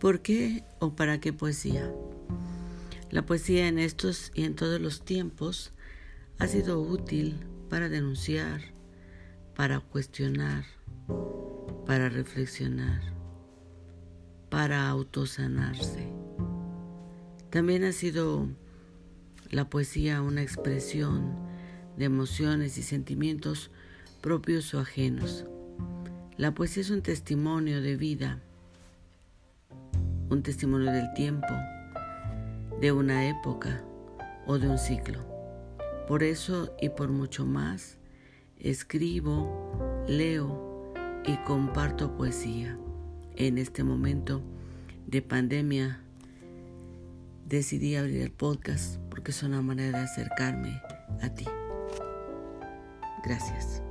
¿Por qué o para qué poesía? La poesía en estos y en todos los tiempos ha sido útil para denunciar, para cuestionar, para reflexionar, para autosanarse. También ha sido la poesía una expresión de emociones y sentimientos propios o ajenos. La poesía es un testimonio de vida un testimonio del tiempo, de una época o de un ciclo. Por eso y por mucho más, escribo, leo y comparto poesía. En este momento de pandemia decidí abrir el podcast porque es una manera de acercarme a ti. Gracias.